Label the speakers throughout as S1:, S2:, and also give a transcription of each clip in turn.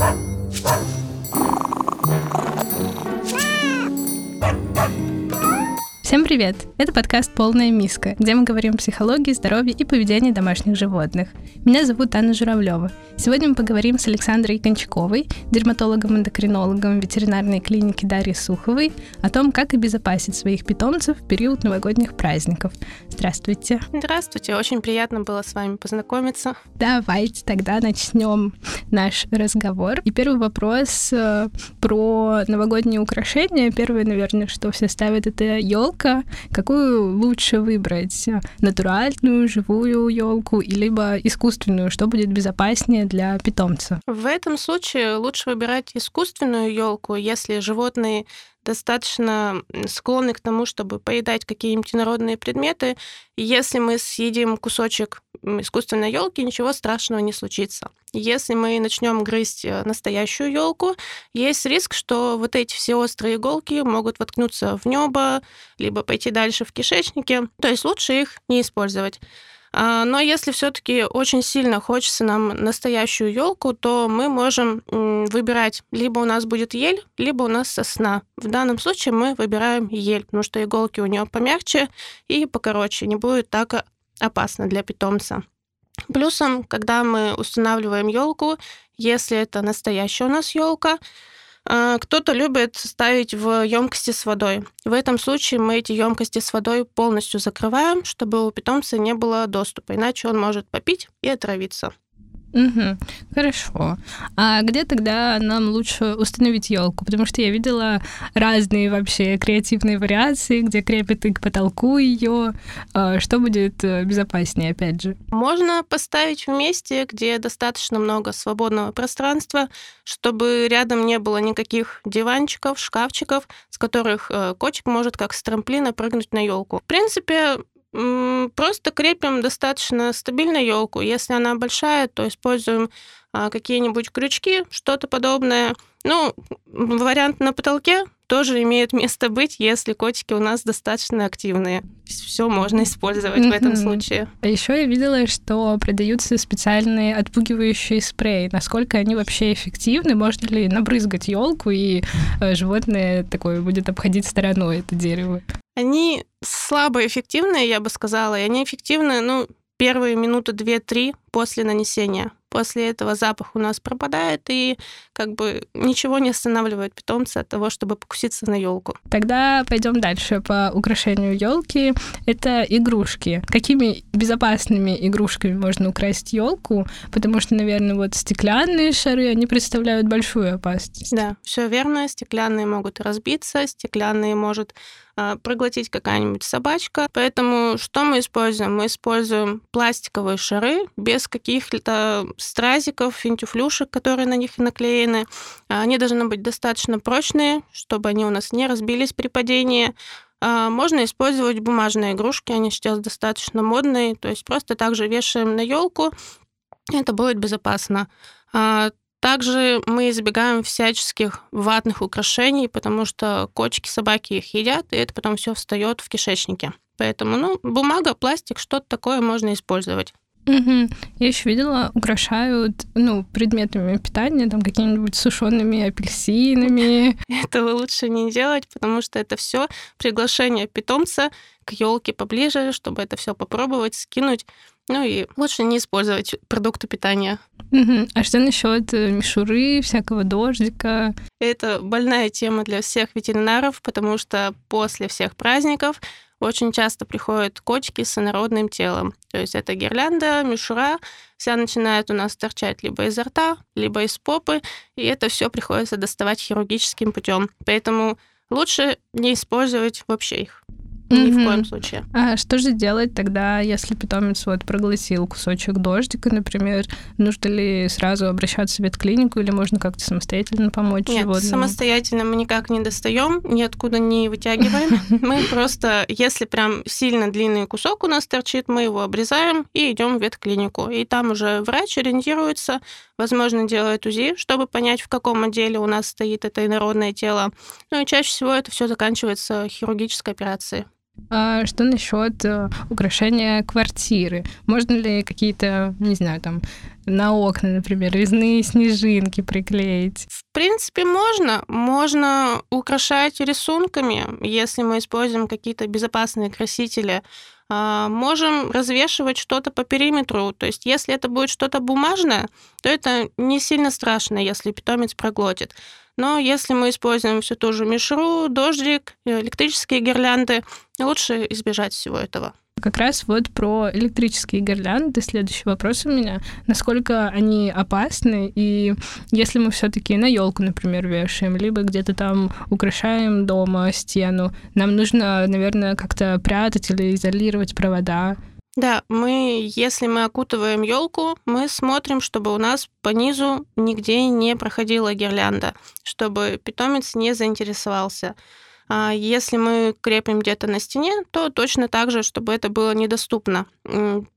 S1: Ha! Всем привет! Это подкаст «Полная миска», где мы говорим о психологии, здоровье и поведении домашних животных. Меня зовут Анна Журавлева. Сегодня мы поговорим с Александрой Кончаковой, дерматологом-эндокринологом ветеринарной клиники Дарьи Суховой, о том, как обезопасить своих питомцев в период новогодних праздников. Здравствуйте.
S2: Здравствуйте, очень приятно было с вами познакомиться.
S1: Давайте тогда начнем наш разговор. И первый вопрос э, про новогодние украшения. Первое, наверное, что все ставят, это елка елка, какую лучше выбрать? Натуральную, живую елку, либо искусственную, что будет безопаснее для питомца?
S2: В этом случае лучше выбирать искусственную елку, если животные достаточно склонны к тому, чтобы поедать какие-нибудь инородные предметы. Если мы съедим кусочек искусственной елки, ничего страшного не случится. Если мы начнем грызть э, настоящую елку, есть риск, что вот эти все острые иголки могут воткнуться в небо, либо пойти дальше в кишечнике. То есть лучше их не использовать. А, но если все-таки очень сильно хочется нам настоящую елку, то мы можем выбирать либо у нас будет ель, либо у нас сосна. В данном случае мы выбираем ель, потому что иголки у нее помягче и покороче, не будет так опасно для питомца. Плюсом, когда мы устанавливаем елку, если это настоящая у нас елка, а, кто-то любит ставить в емкости с водой. В этом случае мы эти емкости с водой полностью закрываем, чтобы у питомца не было доступа, иначе он может попить и отравиться.
S1: Угу, хорошо. А где тогда нам лучше установить елку? Потому что я видела разные вообще креативные вариации, где крепят и к потолку ее. А что будет э, безопаснее, опять же?
S2: Можно поставить в месте, где достаточно много свободного пространства, чтобы рядом не было никаких диванчиков, шкафчиков, с которых э, котик может как с трамплина прыгнуть на елку. В принципе, Просто крепим достаточно стабильно елку. Если она большая, то используем а, какие-нибудь крючки, что-то подобное. Ну, вариант на потолке тоже имеет место быть, если котики у нас достаточно активные. Все можно использовать mm-hmm. в этом случае.
S1: А еще я видела, что продаются специальные отпугивающие спреи. Насколько они вообще эффективны? Можно ли набрызгать елку и э, животное такое будет обходить стороной это дерево?
S2: Они слабо эффективные, я бы сказала, и они эффективны, ну, первые минуты две-три после нанесения. После этого запах у нас пропадает, и как бы ничего не останавливает питомца от того, чтобы покуситься на елку.
S1: Тогда пойдем дальше по украшению елки. Это игрушки. Какими безопасными игрушками можно украсить елку? Потому что, наверное, вот стеклянные шары, они представляют большую опасность.
S2: Да, все верно. Стеклянные могут разбиться, стеклянные может а, проглотить какая-нибудь собачка. Поэтому что мы используем? Мы используем пластиковые шары без каких-то стразиков, финтюфлюшек, которые на них наклеены. Они должны быть достаточно прочные, чтобы они у нас не разбились при падении. А, можно использовать бумажные игрушки, они сейчас достаточно модные, то есть просто также вешаем на елку, это будет безопасно. А, также мы избегаем всяческих ватных украшений, потому что кочки, собаки их едят, и это потом все встает в кишечнике. Поэтому, ну, бумага, пластик, что-то такое можно использовать.
S1: Угу. Я еще видела, украшают, ну, предметами питания, там, какими-нибудь сушеными апельсинами.
S2: Этого лучше не делать, потому что это все приглашение питомца к елке поближе, чтобы это все попробовать, скинуть. Ну и лучше не использовать продукты питания.
S1: Угу. А что насчет э, мишуры, всякого дождика?
S2: Это больная тема для всех ветеринаров, потому что после всех праздников очень часто приходят кочки с инородным телом. То есть это гирлянда, мишура, вся начинает у нас торчать либо изо рта, либо из попы, и это все приходится доставать хирургическим путем. Поэтому лучше не использовать вообще их. Ни в коем случае.
S1: А что же делать тогда, если питомец вот проглотил кусочек дождика, например? Нужно ли сразу обращаться в ветклинику или можно как-то самостоятельно помочь
S2: Нет,
S1: животному?
S2: самостоятельно мы никак не достаем, ниоткуда не вытягиваем. Мы просто, если прям сильно длинный кусок у нас торчит, мы его обрезаем и идем в ветклинику. И там уже врач ориентируется, возможно, делает УЗИ, чтобы понять, в каком отделе у нас стоит это инородное тело. Ну и чаще всего это все заканчивается хирургической операцией.
S1: А что насчет э, украшения квартиры? Можно ли какие-то, не знаю, там на окна, например, резные снежинки приклеить?
S2: В принципе, можно. Можно украшать рисунками, если мы используем какие-то безопасные красители. А, можем развешивать что-то по периметру. То есть, если это будет что-то бумажное, то это не сильно страшно, если питомец проглотит. Но если мы используем всю ту же мишру, дождик, электрические гирлянды, лучше избежать всего этого.
S1: Как раз вот про электрические гирлянды следующий вопрос у меня. Насколько они опасны? И если мы все-таки на елку, например, вешаем, либо где-то там украшаем дома стену, нам нужно, наверное, как-то прятать или изолировать провода.
S2: Да, мы, если мы окутываем елку, мы смотрим, чтобы у нас по низу нигде не проходила гирлянда, чтобы питомец не заинтересовался. А если мы крепим где-то на стене, то точно так же, чтобы это было недоступно.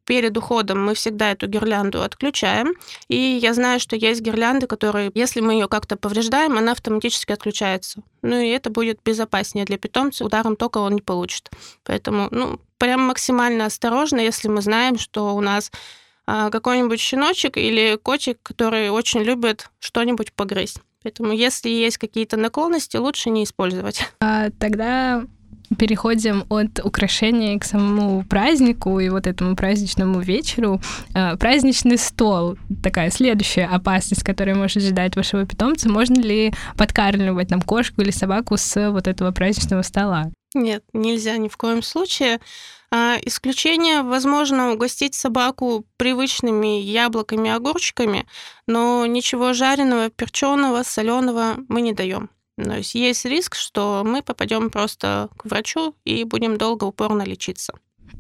S2: Перед уходом мы всегда эту гирлянду отключаем. И я знаю, что есть гирлянды, которые, если мы ее как-то повреждаем, она автоматически отключается. Ну и это будет безопаснее для питомца. Ударом тока он не получит. Поэтому, ну, прям максимально осторожно, если мы знаем, что у нас а, какой-нибудь щеночек или котик, который очень любит что-нибудь погрызть. Поэтому если есть какие-то наклонности, лучше не использовать.
S1: А, тогда переходим от украшения к самому празднику и вот этому праздничному вечеру. А, праздничный стол — такая следующая опасность, которая может ждать вашего питомца. Можно ли подкармливать нам кошку или собаку с вот этого праздничного стола?
S2: Нет, нельзя ни в коем случае. А, исключение, возможно, угостить собаку привычными яблоками, огурчиками, но ничего жареного, перченого, соленого мы не даем. То есть есть риск, что мы попадем просто к врачу и будем долго упорно лечиться.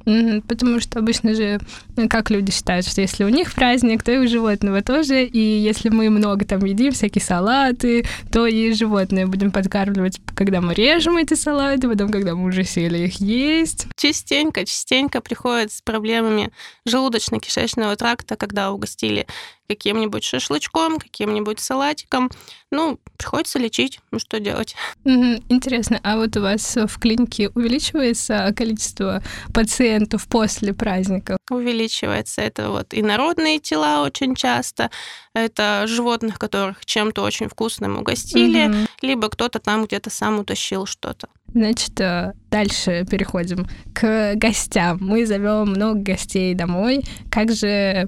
S1: Потому что обычно же, ну, как люди считают, что если у них праздник, то и у животного тоже. И если мы много там едим, всякие салаты, то и животные будем подкармливать, когда мы режем эти салаты, потом, когда мы уже сели их есть.
S2: Частенько, частенько приходят с проблемами желудочно-кишечного тракта, когда угостили каким-нибудь шашлычком, каким-нибудь салатиком. Ну, приходится лечить. Ну, что делать?
S1: Интересно, а вот у вас в клинике увеличивается количество пациентов после праздников?
S2: Увеличивается. Это вот инородные тела очень часто, это животных, которых чем-то очень вкусным угостили, угу. либо кто-то там где-то сам утащил что-то.
S1: Значит, э, дальше переходим к гостям. Мы зовем много гостей домой. Как же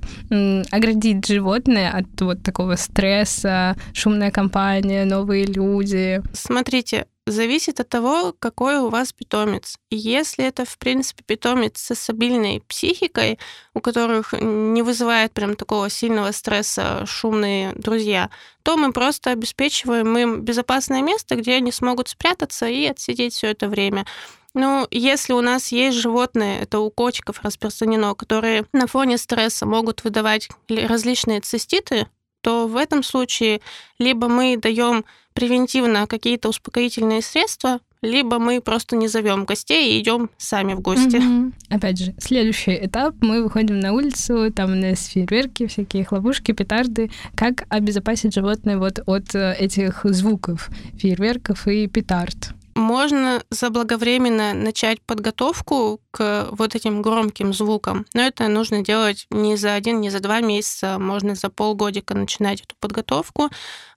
S1: оградить животное от вот такого стресса, шумная компания, новые люди?
S2: Смотрите, зависит от того, какой у вас питомец. Если это, в принципе, питомец со стабильной психикой, у которых не вызывает прям такого сильного стресса шумные друзья, то мы просто обеспечиваем им безопасное место, где они смогут спрятаться и отсидеть все это время. Ну, если у нас есть животные, это у котиков распространено, которые на фоне стресса могут выдавать различные циститы, то в этом случае либо мы даем превентивно какие-то успокоительные средства, либо мы просто не зовем гостей и идем сами в гости.
S1: Mm-hmm. Опять же, следующий этап, мы выходим на улицу, там у нас фейерверки, всякие хлопушки, петарды. Как обезопасить животное вот от э, этих звуков фейерверков и петард?
S2: Можно заблаговременно начать подготовку к вот этим громким звукам, но это нужно делать не за один, не за два месяца, можно за полгодика начинать эту подготовку.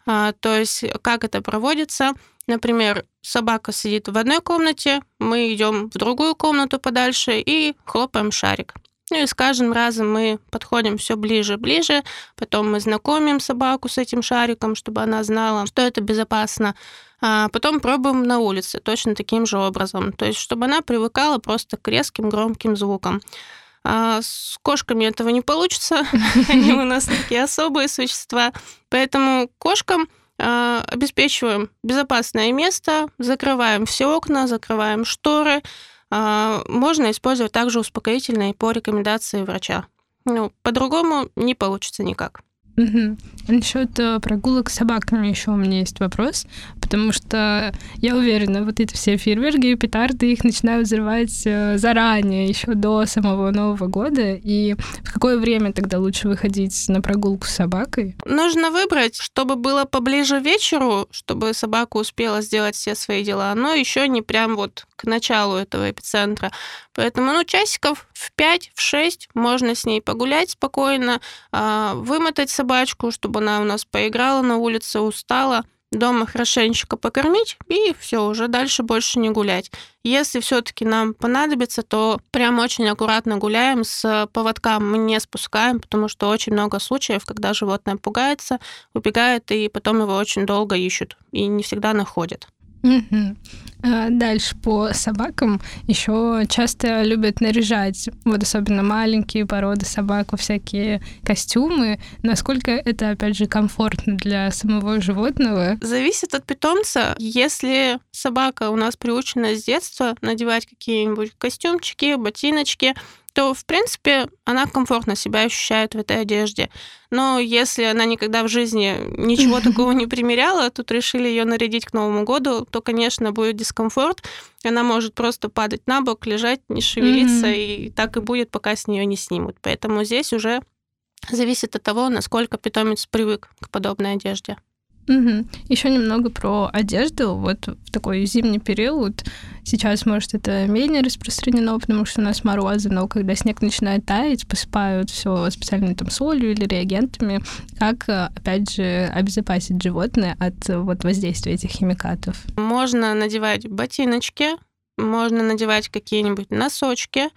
S2: А, то есть как это проводится? Например, собака сидит в одной комнате, мы идем в другую комнату подальше и хлопаем шарик. Ну и с каждым разом мы подходим все ближе и ближе, потом мы знакомим собаку с этим шариком, чтобы она знала, что это безопасно, а потом пробуем на улице точно таким же образом, то есть чтобы она привыкала просто к резким громким звукам. А с кошками этого не получится, они у нас такие особые существа, поэтому кошкам а, обеспечиваем безопасное место, закрываем все окна, закрываем шторы, можно использовать также успокоительные по рекомендации врача. Ну, по-другому не получится никак.
S1: Угу. Насчет э, прогулок с собаками еще у меня есть вопрос, потому что я уверена, вот эти все фейерверки и петарды, их начинают взрывать э, заранее, еще до самого Нового года. И в какое время тогда лучше выходить на прогулку с собакой?
S2: Нужно выбрать, чтобы было поближе вечеру, чтобы собака успела сделать все свои дела, но еще не прям вот к началу этого эпицентра. Поэтому, ну, часиков в 5, в 6 можно с ней погулять спокойно, а, вымотать собачку, чтобы она у нас поиграла на улице, устала, дома хорошенечко покормить и все, уже дальше больше не гулять. Если все-таки нам понадобится, то прям очень аккуратно гуляем, с поводком мы не спускаем, потому что очень много случаев, когда животное пугается, убегает, и потом его очень долго ищут и не всегда находят.
S1: Угу. Дальше по собакам еще часто любят наряжать, вот особенно маленькие породы собак, всякие костюмы. Насколько это, опять же, комфортно для самого животного?
S2: Зависит от питомца. Если собака у нас приучена с детства надевать какие-нибудь костюмчики, ботиночки, то, в принципе, она комфортно себя ощущает в этой одежде. Но если она никогда в жизни ничего такого не примеряла, тут решили ее нарядить к Новому году, то, конечно, будет дискомфорт. Она может просто падать на бок, лежать, не шевелиться, и так и будет, пока с нее не снимут. Поэтому здесь уже зависит от того, насколько питомец привык к подобной одежде.
S1: Угу. Еще немного про одежду. Вот в такой зимний период сейчас, может, это менее распространено, потому что у нас морозы, но когда снег начинает таять, посыпают все специальной там солью или реагентами. Как, опять же, обезопасить животное от вот воздействия этих химикатов?
S2: Можно надевать ботиночки, можно надевать какие-нибудь носочки,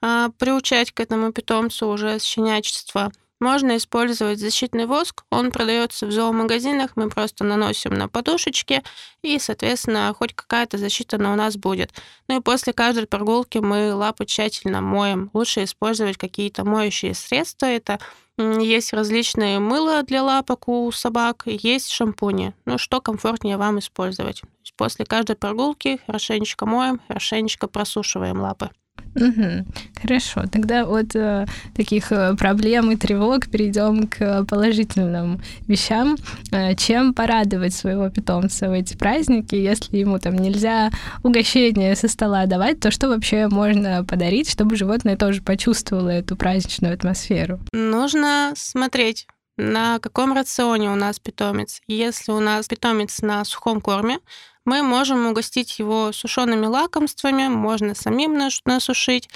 S2: а, приучать к этому питомцу уже с щенячества – можно использовать защитный воск, он продается в зоомагазинах, мы просто наносим на подушечки, и, соответственно, хоть какая-то защита на у нас будет. Ну и после каждой прогулки мы лапы тщательно моем. Лучше использовать какие-то моющие средства. Это есть различные мыла для лапок у собак, есть шампуни. Ну, что комфортнее вам использовать. После каждой прогулки хорошенечко моем, хорошенечко просушиваем лапы.
S1: Угу. Хорошо, тогда от э, таких э, проблем и тревог перейдем к положительным вещам. Э, чем порадовать своего питомца в эти праздники, если ему там нельзя угощение со стола давать, то что вообще можно подарить, чтобы животное тоже почувствовало эту праздничную атмосферу?
S2: Нужно смотреть на каком рационе у нас питомец. Если у нас питомец на сухом корме, мы можем угостить его сушеными лакомствами, можно самим насушить.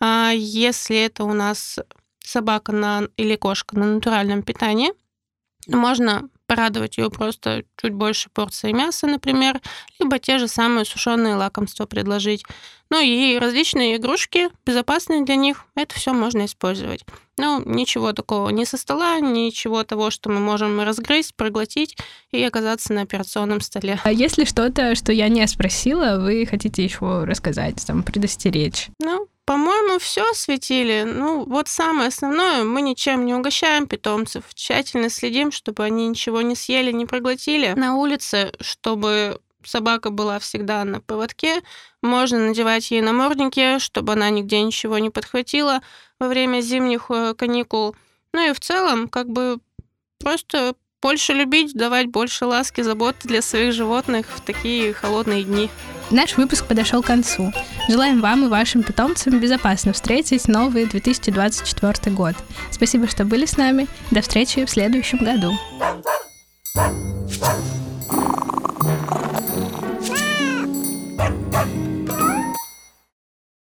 S2: А если это у нас собака на, или кошка на натуральном питании, можно порадовать ее просто чуть больше порции мяса, например, либо те же самые сушеные лакомства предложить. Ну и различные игрушки, безопасные для них, это все можно использовать. Ну, ничего такого не со стола, ничего того, что мы можем разгрызть, проглотить и оказаться на операционном столе.
S1: А если что-то, что я не спросила, вы хотите еще рассказать, там, предостеречь?
S2: Ну, по-моему, все осветили. Ну, вот самое основное, мы ничем не угощаем питомцев. Тщательно следим, чтобы они ничего не съели, не проглотили. На улице, чтобы собака была всегда на поводке. Можно надевать ей намордники, чтобы она нигде ничего не подхватила во время зимних э, каникул. Ну и в целом, как бы просто больше любить, давать больше ласки, заботы для своих животных в такие холодные дни.
S1: Наш выпуск подошел к концу. Желаем вам и вашим питомцам безопасно встретить новый 2024 год. Спасибо, что были с нами. До встречи в следующем году. Thank you.